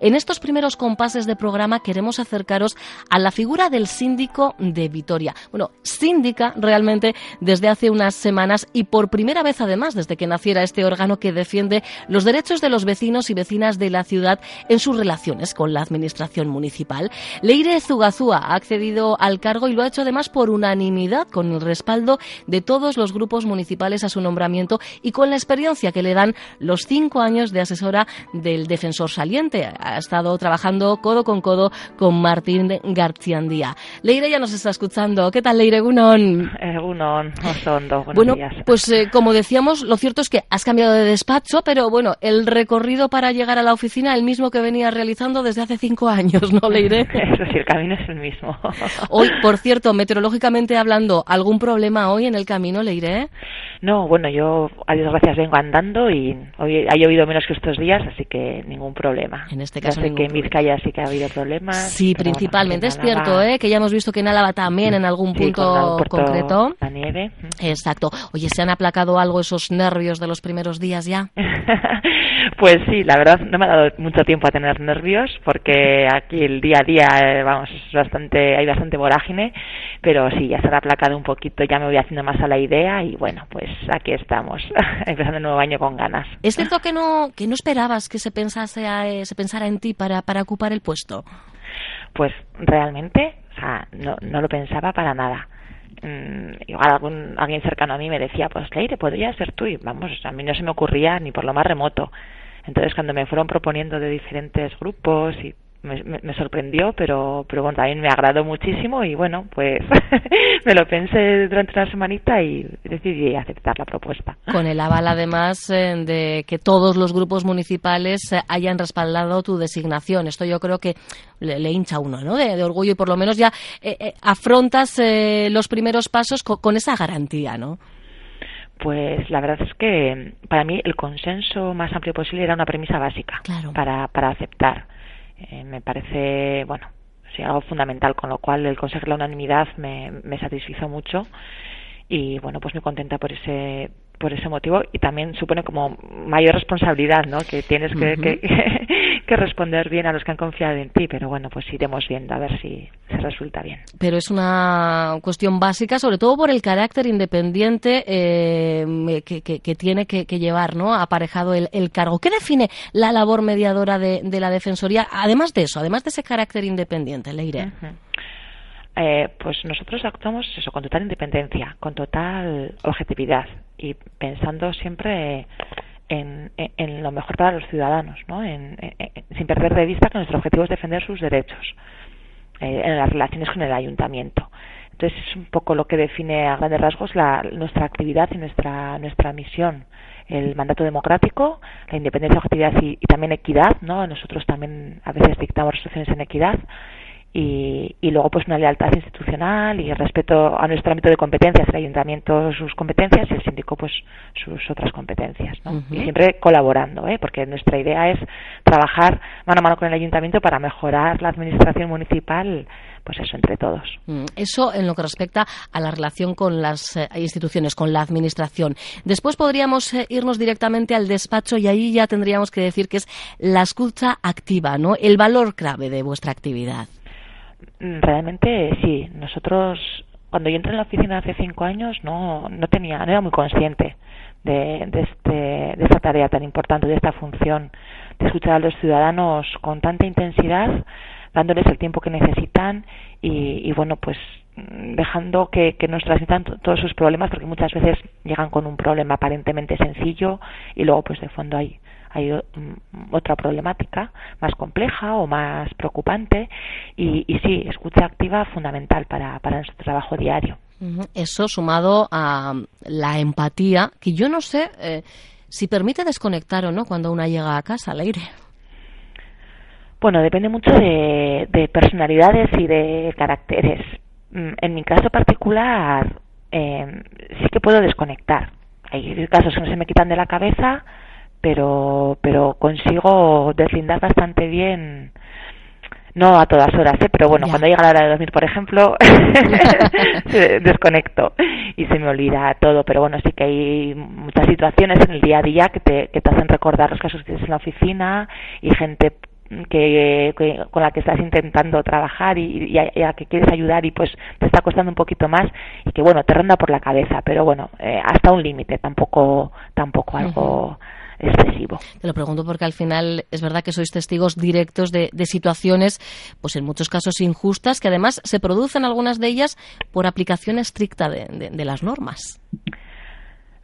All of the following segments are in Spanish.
En estos primeros compases de programa queremos acercaros a la figura del síndico de Vitoria. Bueno, síndica realmente desde hace unas semanas y por primera vez además desde que naciera este órgano que defiende los derechos de los vecinos y vecinas de la ciudad en sus relaciones con la administración municipal. Leire Zugazúa ha accedido al cargo y lo ha hecho además por unanimidad con el respaldo de todos los grupos municipales a su nombramiento y con la experiencia que le dan los cinco años de asesora del defensor saliente ha estado trabajando codo con codo con Martín Garciandía. Leire ya nos está escuchando. ¿Qué tal, Leire Gunón? Gunón, Osondo, Bueno, pues eh, como decíamos, lo cierto es que has cambiado de despacho, pero bueno, el recorrido para llegar a la oficina, el mismo que venías realizando desde hace cinco años, ¿no, Leire? Eso sí, el camino es el mismo. Hoy, por cierto, meteorológicamente hablando, ¿algún problema hoy en el camino, Leire? No, bueno, yo a Dios gracias vengo andando y hoy ha llovido menos que estos días, así que ningún problema. En este caso, sé que en Vizcaya sí que ha habido problemas. Sí, principalmente es cierto, ¿eh? que ya hemos visto que en Álava también en algún punto concreto. La nieve. Exacto. Oye, ¿se han aplacado algo esos nervios de los primeros días ya? pues sí, la verdad no me ha dado mucho tiempo a tener nervios porque aquí el día a día, eh, vamos, bastante, hay bastante vorágine, pero sí, ya se ha aplacado un poquito, ya me voy haciendo más a la idea y bueno, pues aquí estamos, empezando el nuevo año con ganas. ¿Es cierto que no, que no esperabas que se pensase, eh, se pensara en para, para ocupar el puesto? Pues realmente, o sea, no, no lo pensaba para nada. Mm, igual alguien cercano a mí me decía, pues Leire, podría ser tú. Y vamos, a mí no se me ocurría ni por lo más remoto. Entonces, cuando me fueron proponiendo de diferentes grupos y me, sorprendió, pero, pero bueno, también me agradó muchísimo y bueno, pues me lo pensé durante una semanita y decidí aceptar la propuesta. Con el aval además eh, de que todos los grupos municipales eh, hayan respaldado tu designación. Esto yo creo que le, hincha uno, ¿no? De, orgullo y por lo menos ya eh, afrontas los primeros pasos con, esa garantía, ¿no? Pues la verdad es que para mí el consenso más amplio posible era una premisa básica para, para aceptar eh, me parece, bueno, sí, algo fundamental, con lo cual el conseguir la unanimidad me, me satisfizo mucho y bueno, pues muy contenta por ese por ese motivo y también supone como mayor responsabilidad, ¿no? Que tienes que, que, responder bien a los que han confiado en ti, pero bueno, pues iremos viendo a ver si se resulta bien. Pero es una cuestión básica, sobre todo por el carácter independiente eh, que, que, tiene que, llevar, ¿no? Aparejado el, el, cargo. ¿Qué define la labor mediadora de, de, la Defensoría? Además de eso, además de ese carácter independiente, Leire. Eh, pues nosotros actuamos eso con total independencia, con total objetividad y pensando siempre en, lo mejor para los ciudadanos, ¿no? sin perder de vista que nuestro objetivo es defender sus derechos eh, en las relaciones con el ayuntamiento. Entonces es un poco lo que define a grandes rasgos la, nuestra actividad y nuestra nuestra misión el mandato democrático, la independencia, objetividad y, y, también equidad, ¿no? Nosotros también a veces dictamos resoluciones en equidad y, y, luego pues una lealtad institucional y el respeto a nuestro ámbito de competencias, el ayuntamiento sus competencias y el síndico pues sus otras competencias, ¿no? Y siempre colaborando, ¿eh? porque nuestra idea es trabajar mano a mano con el ayuntamiento para mejorar la administración municipal pues eso entre todos. Mm, eso en lo que respecta a la relación con las eh, instituciones, con la administración. Después podríamos eh, irnos directamente al despacho y ahí ya tendríamos que decir que es la escucha activa, ¿no? El valor clave de vuestra actividad. Mm, realmente sí. Nosotros, cuando yo entré en la oficina hace cinco años, no, no tenía, no era muy consciente de, de, este, de esta tarea tan importante, de esta función, de escuchar a los ciudadanos con tanta intensidad, dándoles el tiempo que necesitan y, y bueno, pues mm, dejando que, que nos transmitan todos sus problemas, porque muchas veces llegan con un problema aparentemente sencillo y luego pues de fondo hay hay mm, otra problemática más compleja o más preocupante y, y sí, escucha activa fundamental para, para nuestro trabajo diario. Eso sumado a la empatía, que yo no sé eh, si permite desconectar o no cuando una llega a casa al aire. Bueno, depende mucho de, de personalidades y de caracteres. Mm, en mi caso particular, eh, sí que puedo desconectar. Hay casos que no se me quitan de la cabeza, pero pero consigo deslindar bastante bien no a todas horas, ¿eh? pero bueno, cuando llega la hora de dormir, por ejemplo, desconecto y se me olvida todo. Pero bueno, sí que hay muchas situaciones en el día a día que te, que te hacen recordar los casos que tienes en la oficina y gente que, con la que estás intentando trabajar y, a, la que quieres ayudar y pues te está costando un poquito más y que bueno te ronda por la cabeza pero bueno eh, hasta un límite tampoco tampoco algo excesivo. Te lo pregunto porque al final es verdad que sois testigos directos de, situaciones, pues en muchos casos injustas, que además se producen algunas de ellas por aplicación estricta de, las normas.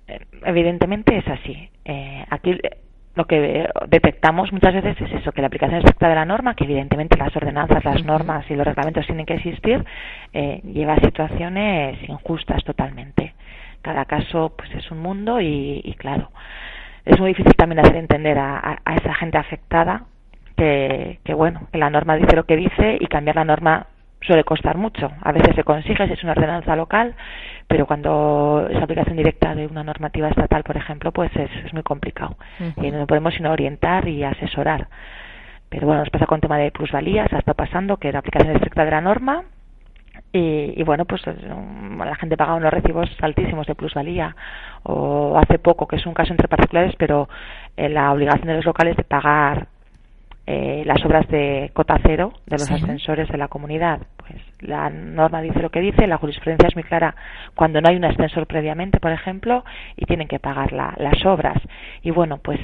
Eh, evidentemente es así. Eh, aquí eh, lo que detectamos muchas veces es eso, que la aplicación estricta de la norma, que evidentemente las ordenanzas, las normas y los reglamentos tienen que existir, lleva a situaciones injustas totalmente. Cada caso pues es un mundo y claro, es muy difícil también hacer entender a, esa gente afectada que, bueno, que la norma dice lo que dice y cambiar la norma suele costar mucho. A veces se consigue si es una ordenanza local, pero cuando es aplicación directa de una normativa estatal, por ejemplo, pues es, muy complicado. Y no podemos sino orientar y asesorar. Pero bueno, nos pasa con el tema de plusvalías, ha estado pasando que la aplicación estricta de la norma y, bueno, pues la gente paga unos recibos altísimos de plusvalía o hace poco, que es un caso entre particulares, pero eh, la obligación de los locales de pagar eh, las obras de cota cero de los ascensores de la comunidad. Pues la norma dice lo que dice, la jurisprudencia es muy clara cuando no hay un ascensor previamente, por ejemplo, y tienen que pagar las obras. Y bueno, pues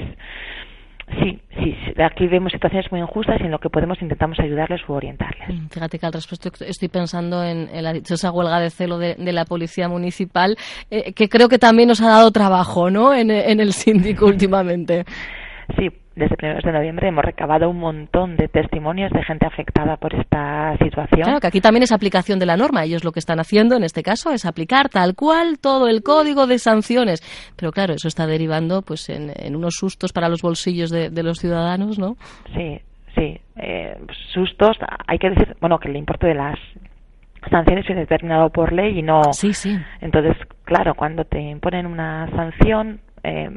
Sí, sí, aquí vemos situaciones muy injustas y en lo que podemos intentamos ayudarles u orientarles. Mm, fíjate que al respecto estoy pensando en, la dichosa huelga de celo de, la Policía Municipal, eh, que creo que también nos ha dado trabajo, ¿no?, en, en el síndico últimamente. Sí, desde primeros de noviembre hemos recabado un montón de testimonios de gente afectada por esta situación. Claro, que aquí también es aplicación de la norma. Ellos lo que están haciendo en este caso es aplicar tal cual todo el código de sanciones. Pero claro, eso está derivando pues en, unos sustos para los bolsillos de, los ciudadanos, ¿no? Sí, sí. Eh, sustos, hay que decir, bueno, que el importe de las sanciones es determinado por ley y no. Sí, sí. Entonces, claro, cuando te imponen una sanción, eh,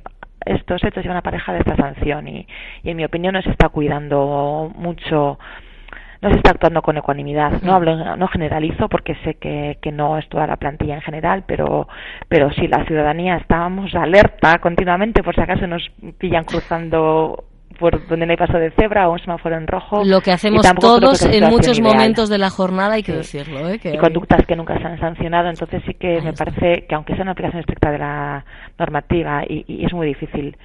estos hechos llevan pareja de esta sanción y, en mi opinión no se está cuidando mucho no se está actuando con ecuanimidad. No hablo, no generalizo porque sé que, que no es toda la plantilla en general, pero, pero sí la ciudadanía estábamos alerta continuamente por si acaso nos pillan cruzando por donde no hay paso de cebra o un semáforo en rojo. Lo que hacemos todos en muchos momentos de la jornada, hay que decirlo. ¿eh? y conductas que nunca se han sancionado, entonces sí que me parece que aunque sea una aplicación estricta de la normativa y, es muy difícil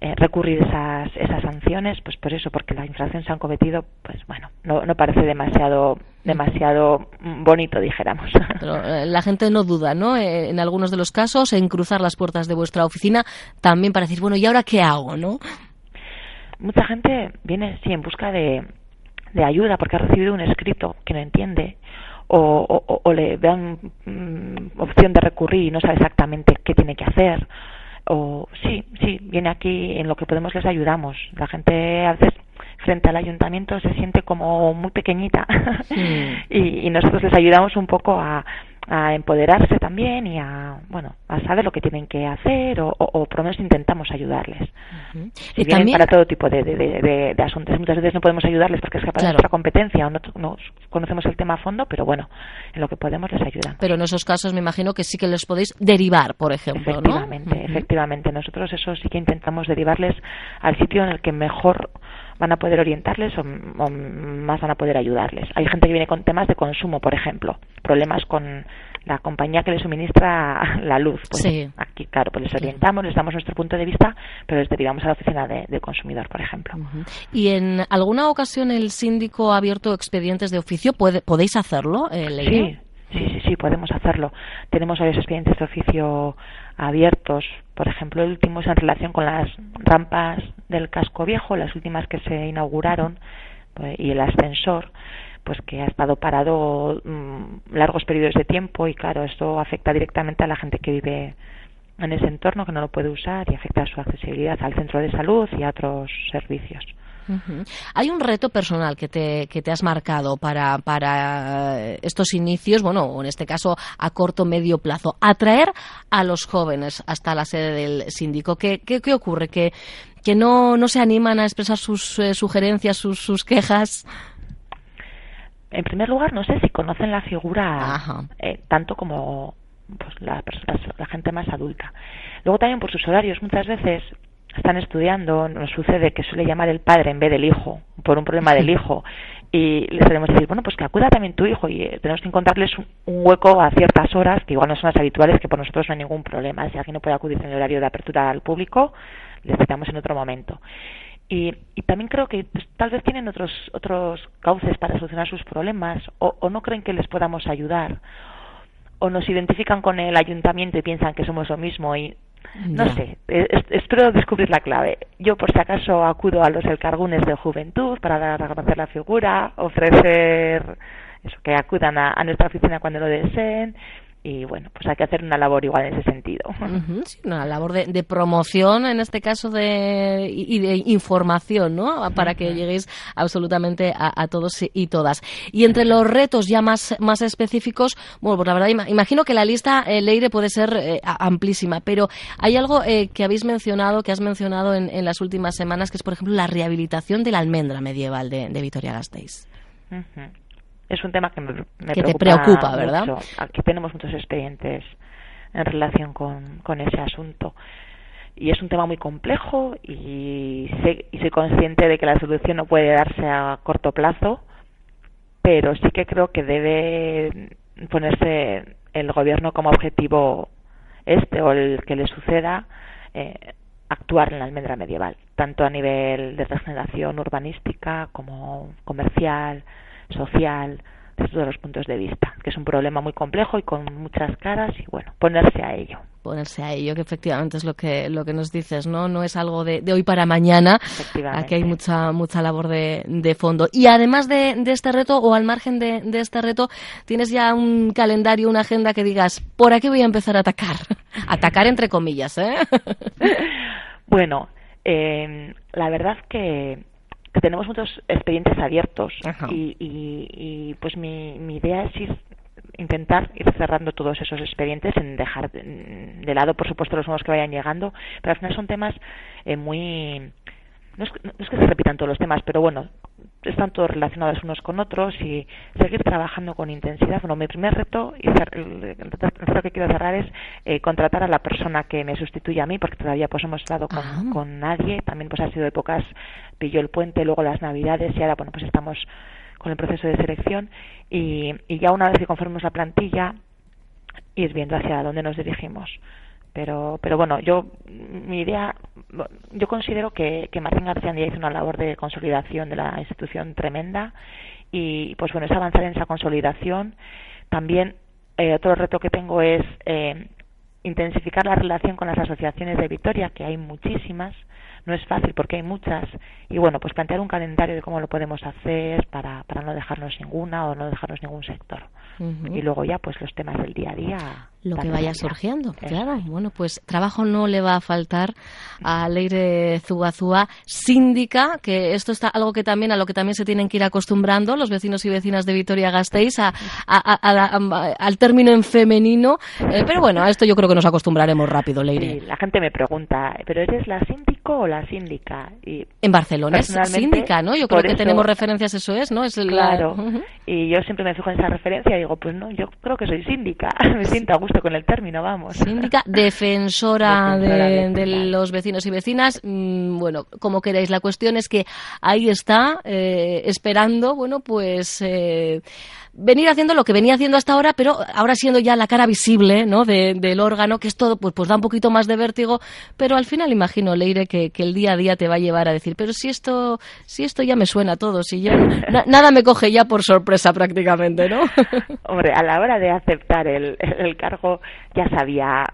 eh, recurrir esas, esas sanciones, pues por eso, porque la infracción se han cometido, pues bueno, no, no parece demasiado demasiado bonito, dijéramos. Pero eh, la gente no duda, ¿no? En algunos de los casos, en cruzar las puertas de vuestra oficina, también para decir, bueno, ¿y ahora qué hago, no? Mucha gente viene sí en busca de, de ayuda porque ha recibido un escrito que no entiende o, o, le dan mm, opción de recurrir y no sabe exactamente qué tiene que hacer. O sí, sí, viene aquí en lo que podemos les ayudamos. La gente a veces frente al ayuntamiento se siente como muy pequeñita. Y, y, nosotros les ayudamos un poco a, a empoderarse también y a bueno a saber lo que tienen que hacer o, o, por lo menos intentamos ayudarles. Y también... para todo tipo de, de, asuntos muchas veces no podemos ayudarles porque es capaz de nuestra competencia o no, conocemos el tema a fondo pero bueno en lo que podemos les ayudamos pero en esos casos me imagino que sí que les podéis derivar por ejemplo efectivamente efectivamente. Nosotros eso sí que intentamos derivarles al sitio en el que mejor van a poder orientarles o, más van a poder ayudarles. Hay gente que viene con temas de consumo, por ejemplo, problemas con la compañía que les suministra la luz. Pues aquí, claro, pues les orientamos, les damos nuestro punto de vista, pero les derivamos a la oficina del consumidor, por ejemplo. ¿Y en alguna ocasión el síndico ha abierto expedientes de oficio? ¿Podéis hacerlo, eh, Sí, sí, sí, sí, podemos hacerlo. Tenemos varios expedientes de oficio abiertos. Por ejemplo, el último es en relación con las rampas del casco viejo, las últimas que se inauguraron, pues, y el ascensor, pues que ha estado parado mm, largos periodos de tiempo y claro, esto afecta directamente a la gente que vive en ese entorno, que no lo puede usar y afecta a su accesibilidad al centro de salud y a otros servicios. Hay un reto personal que te, que te has marcado para, para eh, estos inicios, bueno, en este caso a corto medio plazo, atraer a los jóvenes hasta la sede del síndico. ¿Qué, qué, ocurre? ¿Que, que no, no se animan a expresar sus eh, sugerencias, sus, sus quejas? En primer lugar, no sé si conocen la figura eh, tanto como pues, la, la gente más adulta. Luego también por sus horarios, muchas veces están estudiando, nos sucede que suele llamar el padre en vez del hijo, por un problema del hijo, y les que decir, bueno, pues que acuda también tu hijo y eh, tenemos que encontrarles un, hueco a ciertas horas, que igual no son las habituales, que por nosotros no hay ningún problema. Si alguien no puede acudir en el horario de apertura al público, les citamos en otro momento. Y, y también creo que pues, tal vez tienen otros, otros cauces para solucionar sus problemas o, o no creen que les podamos ayudar o nos identifican con el ayuntamiento y piensan que somos lo mismo y no sé, espero descubrir la clave. Yo, por si acaso, acudo a los elcargunes de juventud para dar a conocer la figura, ofrecer eso, que acudan a, nuestra oficina cuando lo deseen y bueno, pues hay que hacer una labor igual en ese sentido. sí, una labor de, promoción, en este caso, de, y de información, ¿no? Para que lleguéis absolutamente a, todos y todas. Y entre los retos ya más, más específicos, bueno, pues la verdad, imagino que la lista, eh, Leire, puede ser eh, amplísima, pero hay algo eh, que habéis mencionado, que has mencionado en, las últimas semanas, que es, por ejemplo, la rehabilitación de la almendra medieval de, Vitoria-Gasteiz es un tema que me, que te preocupa, ¿verdad? Aquí tenemos muchos expedientes en relación con, con ese asunto. Y es un tema muy complejo y, sé, y soy consciente de que la solución no puede darse a corto plazo, pero sí que creo que debe ponerse el gobierno como objetivo este o el que le suceda eh, actuar en la almendra medieval, tanto a nivel de regeneración urbanística como comercial, social, desde todos los puntos de vista, que es un problema muy complejo y con muchas caras y bueno, ponerse a ello. Ponerse a ello, que efectivamente es lo que lo que nos dices, ¿no? No es algo de, hoy para mañana. Aquí hay mucha mucha labor de, de fondo. Y además de, de, este reto o al margen de, de, este reto, tienes ya un calendario, una agenda que digas, por aquí voy a empezar a atacar, atacar entre comillas, ¿eh? bueno, eh, la verdad que que tenemos muchos expedientes abiertos y, y, pues mi, mi idea es ir intentar ir cerrando todos esos expedientes en dejar de, lado por supuesto los nuevos que vayan llegando pero al final son temas eh, muy no es, no es, que se repitan todos los temas, pero bueno, están todos relacionados unos con otros y seguir trabajando con intensidad. Bueno, mi primer reto, y el, reto que quiero cerrar es eh, contratar a la persona que me sustituye a mí, porque todavía pues hemos estado con, ah. con nadie. También pues ha sido épocas, pilló el puente, luego las navidades y ahora bueno pues estamos con el proceso de selección y, y ya una vez que conformemos la plantilla, ir viendo hacia dónde nos dirigimos pero pero bueno yo mi idea yo considero que, Martín García Andía hizo una labor de consolidación de la institución tremenda y pues bueno es avanzar en esa consolidación. También eh, otro reto que tengo es eh, intensificar la relación con las asociaciones de Vitoria que hay muchísimas no es fácil porque hay muchas. Y bueno pues plantear un calendario de cómo lo podemos hacer para, para no dejarnos ninguna o no dejarnos ningún sector. Y luego ya pues los temas del día a día lo que vaya surgiendo. Claro, bueno, pues trabajo no le va a faltar a Leire Zugazúa, síndica, que esto está algo que también a lo que también se tienen que ir acostumbrando los vecinos y vecinas de Vitoria-Gasteiz a, al término en femenino, eh, pero bueno, a esto yo creo que nos acostumbraremos rápido, Leire. Sí, la gente me pregunta, ¿pero eres la síndico o la síndica? Y en Barcelona es síndica, ¿no? Yo creo que tenemos referencias, eso es, ¿no? Es claro, y yo siempre me fijo en esa referencia y digo, pues no, yo creo que soy síndica, me siento a gusto con el término, vamos. Síndica, defensora, de, los vecinos y vecinas. Mm, bueno, como queréis, la cuestión es que ahí está, eh, esperando, bueno, pues. Eh, venir haciendo lo que venía haciendo hasta ahora, pero ahora siendo ya la cara visible ¿no? del órgano, que es todo, pues, pues da un poquito más de vértigo, pero al final imagino, Leire, que, que el día a día te va a llevar a decir, pero si esto, si esto ya me suena todo, si ya nada me coge ya por sorpresa prácticamente, ¿no? Hombre, a la hora de aceptar el, el cargo ya sabía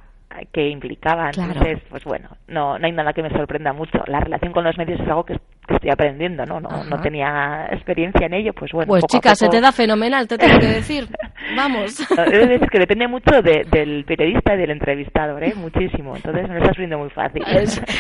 que implicaba. Entonces, pues bueno, no, no hay nada que me sorprenda mucho. La relación con los medios es algo que, estoy aprendiendo, ¿no? No, no tenía experiencia en ello, pues bueno. Pues chica, se te da fenomenal, te tengo que decir. Vamos. Es que depende mucho del periodista y del entrevistador, ¿eh? Muchísimo. Entonces lo estás viendo muy fácil.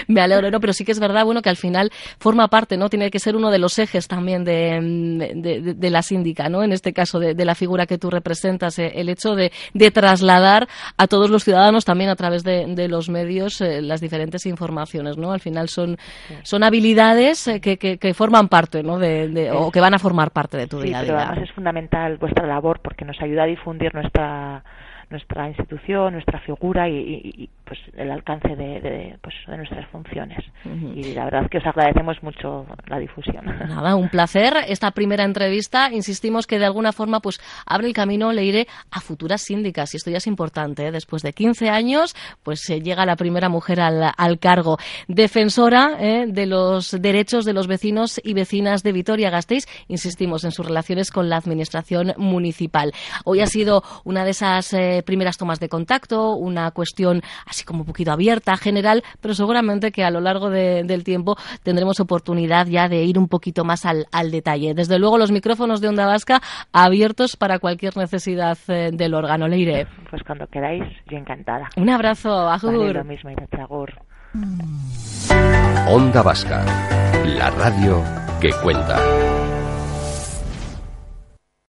me alegro, no, pero sí que es verdad, bueno, que al final forma parte, ¿no? Tiene que ser uno de los ejes también de, de, la síndica, ¿no? En este caso, de, la figura que tú representas, eh, el hecho de, trasladar a todos los ciudadanos también a través de, los medios eh, las diferentes informaciones, ¿no? Al final son, son habilidades eh, que, que, forman parte, ¿no? De, o que van a formar parte de tu día a día. Pero además es fundamental vuestra labor porque nos ayuda a difundir nuestra nuestra institución, nuestra figura y, pues el alcance de, pues, de nuestras funciones. Y la verdad es que os agradecemos mucho la difusión. Nada, un placer. Esta primera entrevista, insistimos que de alguna forma pues abre el camino, le iré a futuras síndicas. Y esto ya es importante. ¿eh? Después de 15 años, pues se llega la primera mujer al, al cargo. Defensora ¿eh? de los derechos de los vecinos y vecinas de Vitoria-Gasteiz. Insistimos en sus relaciones con la administración municipal. Hoy ha sido una de esas eh, primeras tomas de contacto, una cuestión así como un poquito abierta, general, pero seguramente que a lo largo del tiempo tendremos oportunidad ya de ir un poquito más al, detalle. Desde luego los micrófonos de Onda Vasca abiertos para cualquier necesidad eh, del órgano. Le iré. Pues cuando queráis, yo encantada. Un abrazo, Agur. Vale, lo mismo, Agur. Onda Vasca, la radio que cuenta.